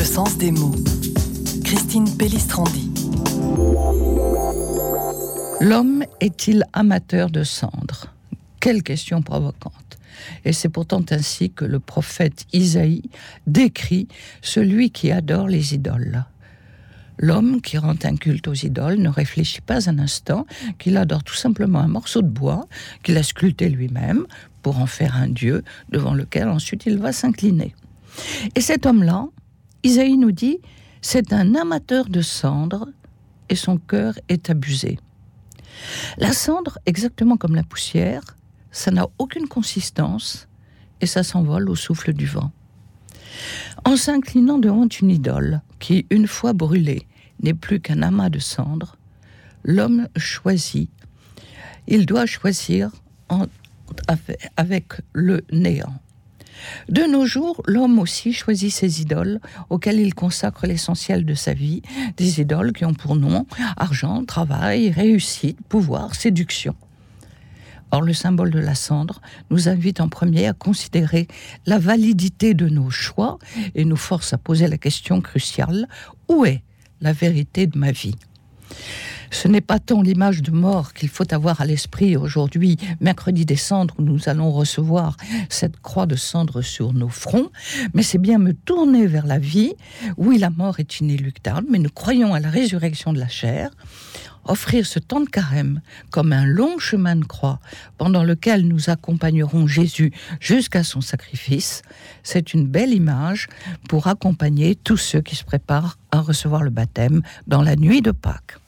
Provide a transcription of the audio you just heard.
Le sens des mots. Christine Pellistrandi. L'homme est-il amateur de cendres? Quelle question provocante. Et c'est pourtant ainsi que le prophète Isaïe décrit celui qui adore les idoles. L'homme qui rend un culte aux idoles ne réfléchit pas un instant qu'il adore tout simplement un morceau de bois qu'il a sculpté lui-même pour en faire un dieu devant lequel ensuite il va s'incliner. Et cet homme-là, Isaïe nous dit, c'est un amateur de cendres et son cœur est abusé. La cendre, exactement comme la poussière, ça n'a aucune consistance et ça s'envole au souffle du vent. En s'inclinant devant une idole qui, une fois brûlée, n'est plus qu'un amas de cendres, l'homme choisit. Il doit choisir avec le néant. De nos jours, l'homme aussi choisit ses idoles auxquelles il consacre l'essentiel de sa vie, des idoles qui ont pour nom argent, travail, réussite, pouvoir, séduction. Or, le symbole de la cendre nous invite en premier à considérer la validité de nos choix et nous force à poser la question cruciale, où est la vérité de ma vie? Ce n'est pas tant l'image de mort qu'il faut avoir à l'esprit aujourd'hui, mercredi des cendres, où nous allons recevoir cette croix de cendres sur nos fronts, mais c'est bien me tourner vers la vie. Oui, la mort est inéluctable, mais nous croyons à la résurrection de la chair offrir ce temps de carême comme un long chemin de croix pendant lequel nous accompagnerons Jésus jusqu'à son sacrifice, c'est une belle image pour accompagner tous ceux qui se préparent à recevoir le baptême dans la nuit de Pâques.